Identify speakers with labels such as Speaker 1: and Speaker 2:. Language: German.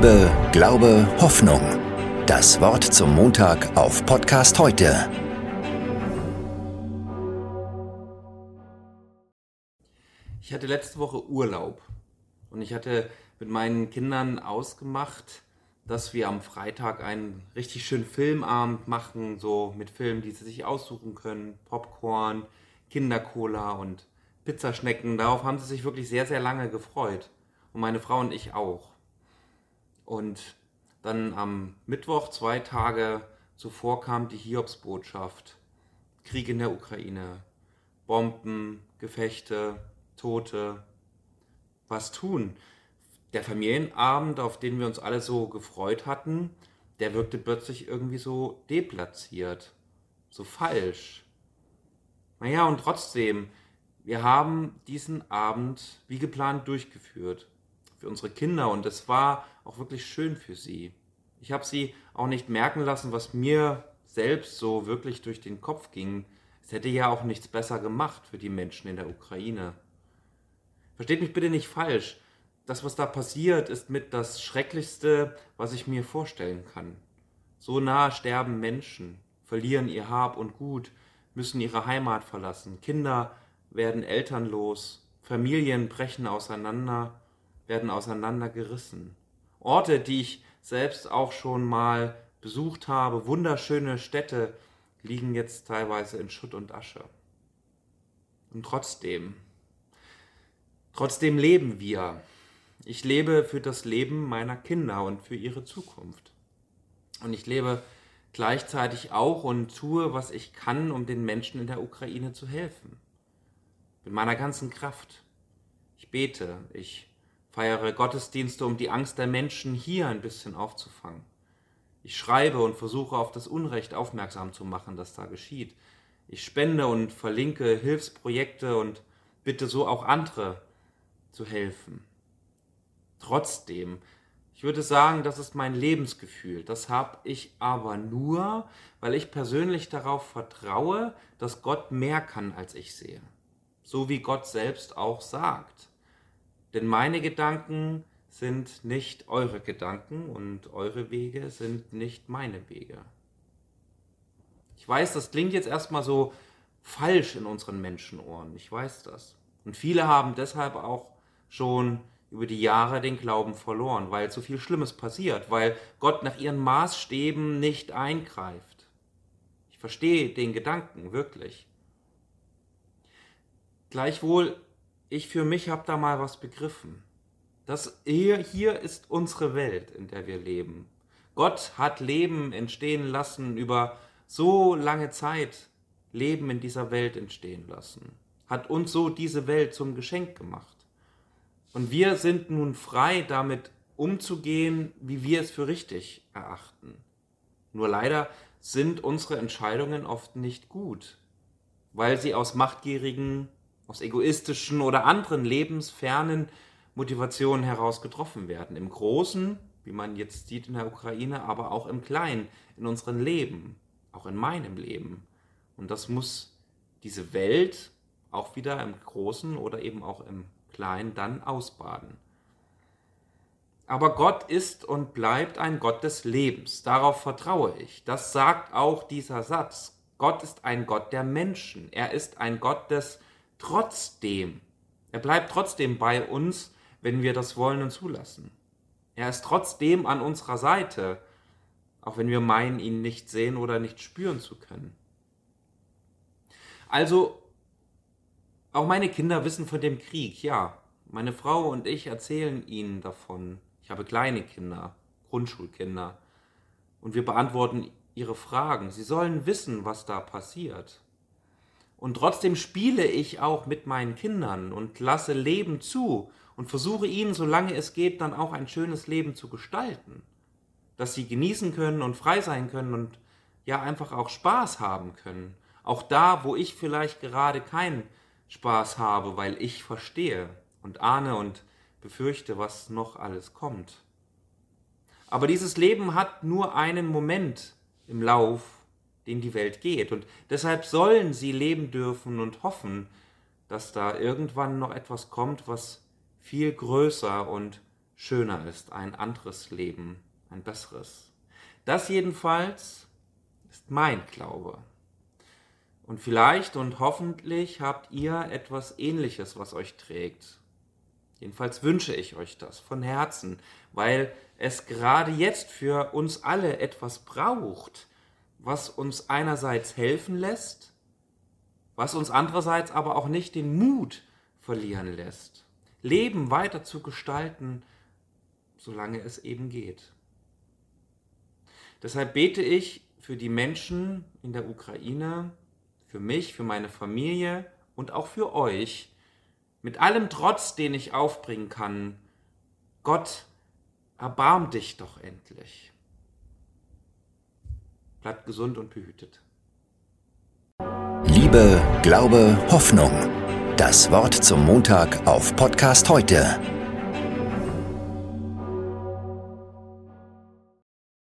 Speaker 1: Liebe, Glaube, Hoffnung. Das Wort zum Montag auf Podcast heute.
Speaker 2: Ich hatte letzte Woche Urlaub und ich hatte mit meinen Kindern ausgemacht, dass wir am Freitag einen richtig schönen Filmabend machen, so mit Filmen, die sie sich aussuchen können, Popcorn, Kindercola und Pizzaschnecken. Darauf haben sie sich wirklich sehr, sehr lange gefreut. Und meine Frau und ich auch. Und dann am Mittwoch, zwei Tage zuvor, kam die Hiobsbotschaft. Krieg in der Ukraine. Bomben, Gefechte, Tote. Was tun? Der Familienabend, auf den wir uns alle so gefreut hatten, der wirkte plötzlich irgendwie so deplatziert, so falsch. Naja, und trotzdem, wir haben diesen Abend wie geplant durchgeführt. Für unsere Kinder und es war auch wirklich schön für sie. Ich habe sie auch nicht merken lassen, was mir selbst so wirklich durch den Kopf ging. Es hätte ja auch nichts besser gemacht für die Menschen in der Ukraine. Versteht mich bitte nicht falsch. Das, was da passiert, ist mit das Schrecklichste, was ich mir vorstellen kann. So nah sterben Menschen, verlieren ihr Hab und Gut, müssen ihre Heimat verlassen. Kinder werden elternlos, Familien brechen auseinander, werden auseinandergerissen. Orte, die ich selbst auch schon mal besucht habe, wunderschöne Städte, liegen jetzt teilweise in Schutt und Asche. Und trotzdem, trotzdem leben wir. Ich lebe für das Leben meiner Kinder und für ihre Zukunft. Und ich lebe gleichzeitig auch und tue, was ich kann, um den Menschen in der Ukraine zu helfen mit meiner ganzen Kraft. Ich bete, ich feiere Gottesdienste, um die Angst der Menschen hier ein bisschen aufzufangen. Ich schreibe und versuche auf das Unrecht aufmerksam zu machen, das da geschieht. Ich spende und verlinke Hilfsprojekte und bitte so auch andere zu helfen. Trotzdem, ich würde sagen, das ist mein Lebensgefühl. Das habe ich aber nur, weil ich persönlich darauf vertraue, dass Gott mehr kann, als ich sehe so wie Gott selbst auch sagt. Denn meine Gedanken sind nicht eure Gedanken und eure Wege sind nicht meine Wege. Ich weiß, das klingt jetzt erstmal so falsch in unseren Menschenohren. Ich weiß das. Und viele haben deshalb auch schon über die Jahre den Glauben verloren, weil so viel Schlimmes passiert, weil Gott nach ihren Maßstäben nicht eingreift. Ich verstehe den Gedanken wirklich. Gleichwohl, ich für mich habe da mal was begriffen. Das hier, hier ist unsere Welt, in der wir leben. Gott hat Leben entstehen lassen über so lange Zeit, Leben in dieser Welt entstehen lassen. Hat uns so diese Welt zum Geschenk gemacht. Und wir sind nun frei, damit umzugehen, wie wir es für richtig erachten. Nur leider sind unsere Entscheidungen oft nicht gut, weil sie aus machtgierigen aus egoistischen oder anderen lebensfernen Motivationen heraus getroffen werden. Im Großen, wie man jetzt sieht in der Ukraine, aber auch im Kleinen, in unserem Leben, auch in meinem Leben. Und das muss diese Welt auch wieder im Großen oder eben auch im Kleinen dann ausbaden. Aber Gott ist und bleibt ein Gott des Lebens. Darauf vertraue ich. Das sagt auch dieser Satz. Gott ist ein Gott der Menschen. Er ist ein Gott des Lebens trotzdem. Er bleibt trotzdem bei uns, wenn wir das wollen und zulassen. Er ist trotzdem an unserer Seite, auch wenn wir meinen, ihn nicht sehen oder nicht spüren zu können. Also, auch meine Kinder wissen von dem Krieg, ja. Meine Frau und ich erzählen ihnen davon. Ich habe kleine Kinder, Grundschulkinder. Und wir beantworten ihre Fragen. Sie sollen wissen, was da passiert. Und trotzdem spiele ich auch mit meinen Kindern und lasse Leben zu und versuche ihnen, solange es geht, dann auch ein schönes Leben zu gestalten. Dass sie genießen können und frei sein können und ja einfach auch Spaß haben können. Auch da, wo ich vielleicht gerade keinen Spaß habe, weil ich verstehe und ahne und befürchte, was noch alles kommt. Aber dieses Leben hat nur einen Moment im Lauf den die Welt geht. Und deshalb sollen sie leben dürfen und hoffen, dass da irgendwann noch etwas kommt, was viel größer und schöner ist, ein anderes Leben, ein besseres. Das jedenfalls ist mein Glaube. Und vielleicht und hoffentlich habt ihr etwas Ähnliches, was euch trägt. Jedenfalls wünsche ich euch das von Herzen, weil es gerade jetzt für uns alle etwas braucht, was uns einerseits helfen lässt, was uns andererseits aber auch nicht den Mut verlieren lässt, Leben weiter zu gestalten, solange es eben geht. Deshalb bete ich für die Menschen in der Ukraine, für mich, für meine Familie und auch für euch, mit allem Trotz, den ich aufbringen kann, Gott, erbarm dich doch endlich. Bleibt gesund und behütet.
Speaker 1: Liebe, Glaube, Hoffnung. Das Wort zum Montag auf Podcast heute